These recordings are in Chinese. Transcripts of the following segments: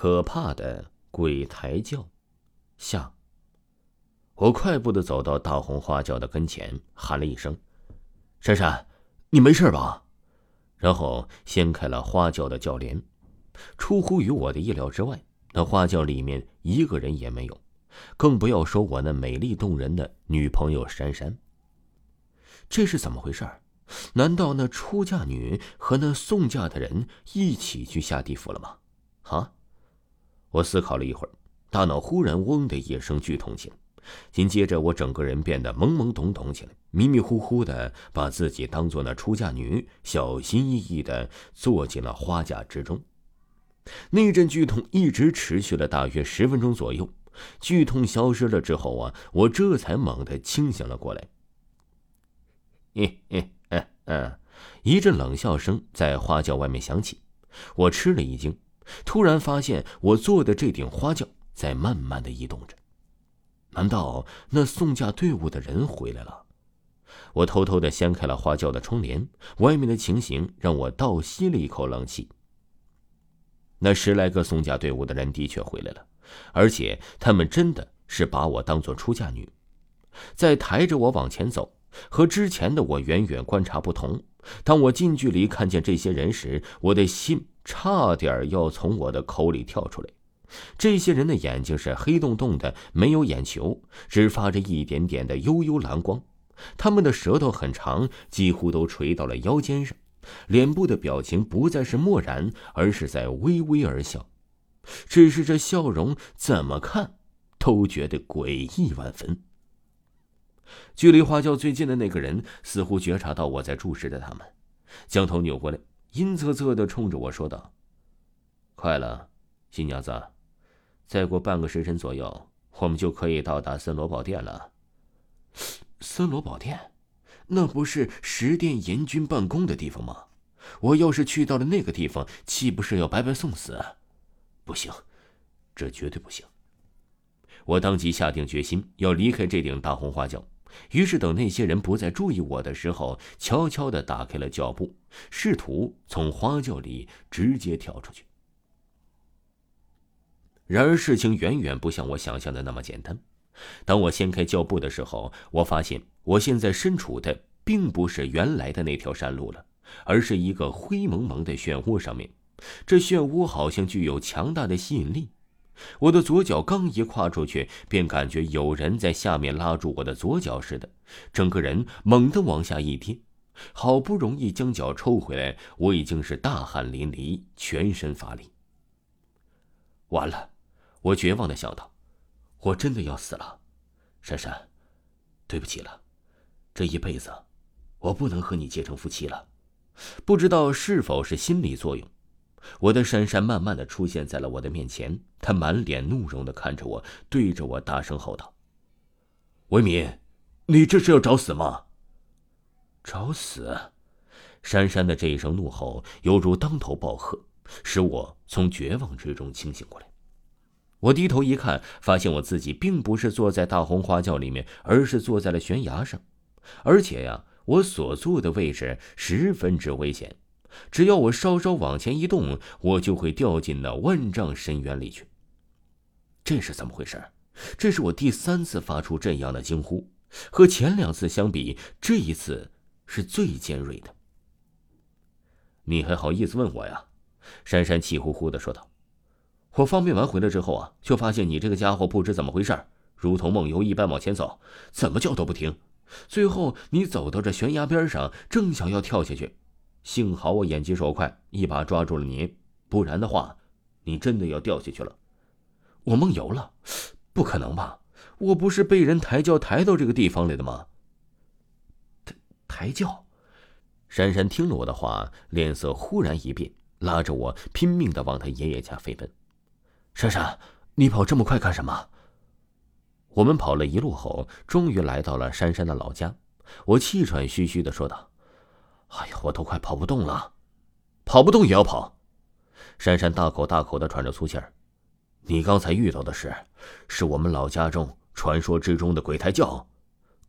可怕的鬼抬轿，下。我快步的走到大红花轿的跟前，喊了一声：“珊珊，你没事吧？”然后掀开了花轿的轿帘。出乎于我的意料之外，那花轿里面一个人也没有，更不要说我那美丽动人的女朋友珊珊。这是怎么回事？难道那出嫁女和那送嫁的人一起去下地府了吗？啊！我思考了一会儿，大脑忽然“嗡”的一声剧痛起来，紧接着我整个人变得懵懵懂懂起来，迷迷糊糊的把自己当做那出嫁女，小心翼翼的坐进了花架之中。那阵剧痛一直持续了大约十分钟左右，剧痛消失了之后啊，我这才猛地清醒了过来。嘿嘿嗯嗯，一阵冷笑声在花轿外面响起，我吃了一惊。突然发现，我坐的这顶花轿在慢慢的移动着。难道那送嫁队伍的人回来了？我偷偷的掀开了花轿的窗帘，外面的情形让我倒吸了一口冷气。那十来个送嫁队伍的人的确回来了，而且他们真的是把我当做出嫁女，在抬着我往前走。和之前的我远远观察不同，当我近距离看见这些人时，我的心。差点要从我的口里跳出来。这些人的眼睛是黑洞洞的，没有眼球，只发着一点点的幽幽蓝光。他们的舌头很长，几乎都垂到了腰间上。脸部的表情不再是漠然，而是在微微而笑。只是这笑容怎么看，都觉得诡异万分。距离花轿最近的那个人似乎觉察到我在注视着他们，将头扭过来。阴恻恻的冲着我说道：“快了，新娘子，再过半个时辰左右，我们就可以到达森罗宝殿了。”森罗宝殿，那不是十殿阎君办公的地方吗？我要是去到了那个地方，岂不是要白白送死？不行，这绝对不行！我当即下定决心要离开这顶大红花轿。于是，等那些人不再注意我的时候，悄悄的打开了脚步，试图从花轿里直接跳出去。然而，事情远远不像我想象的那么简单。当我掀开轿布的时候，我发现我现在身处的并不是原来的那条山路了，而是一个灰蒙蒙的漩涡上面。这漩涡好像具有强大的吸引力。我的左脚刚一跨出去，便感觉有人在下面拉住我的左脚似的，整个人猛地往下一跌。好不容易将脚抽回来，我已经是大汗淋漓，全身乏力。完了，我绝望的想到，我真的要死了。珊珊，对不起了，这一辈子，我不能和你结成夫妻了。不知道是否是心理作用。我的珊珊慢慢的出现在了我的面前，她满脸怒容的看着我，对着我大声吼道：“维敏，你这是要找死吗？”找死！珊珊的这一声怒吼犹如当头暴喝，使我从绝望之中清醒过来。我低头一看，发现我自己并不是坐在大红花轿里面，而是坐在了悬崖上，而且呀，我所坐的位置十分之危险。只要我稍稍往前一动，我就会掉进那万丈深渊里去。这是怎么回事？这是我第三次发出这样的惊呼，和前两次相比，这一次是最尖锐的。你还好意思问我呀？珊珊气呼呼的说道。我方便完回来之后啊，就发现你这个家伙不知怎么回事，如同梦游一般往前走，怎么叫都不停。最后你走到这悬崖边上，正想要跳下去。幸好我眼疾手快，一把抓住了你，不然的话，你真的要掉下去了。我梦游了？不可能吧？我不是被人抬轿抬到这个地方来的吗？抬抬轿？珊珊听了我的话，脸色忽然一变，拉着我拼命的往他爷爷家飞奔。珊珊，你跑这么快干什么？我们跑了一路后，终于来到了珊珊的老家。我气喘吁吁的说道。哎呀，我都快跑不动了，跑不动也要跑。珊珊大口大口的喘着粗气儿。你刚才遇到的事，是我们老家中传说之中的鬼抬轿。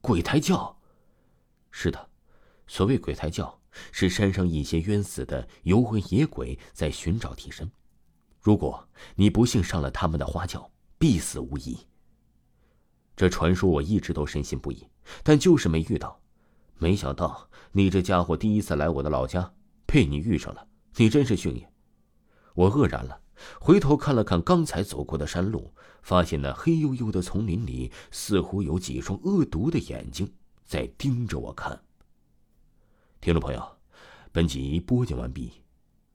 鬼抬轿？是的，所谓鬼抬轿，是山上一些冤死的游魂野鬼在寻找替身。如果你不幸上了他们的花轿，必死无疑。这传说我一直都深信不疑，但就是没遇到。没想到你这家伙第一次来我的老家，被你遇上了，你真是幸运。我愕然了，回头看了看刚才走过的山路，发现那黑黝黝的丛林里似乎有几双恶毒的眼睛在盯着我看。听众朋友，本集播讲完毕，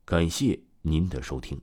感谢您的收听。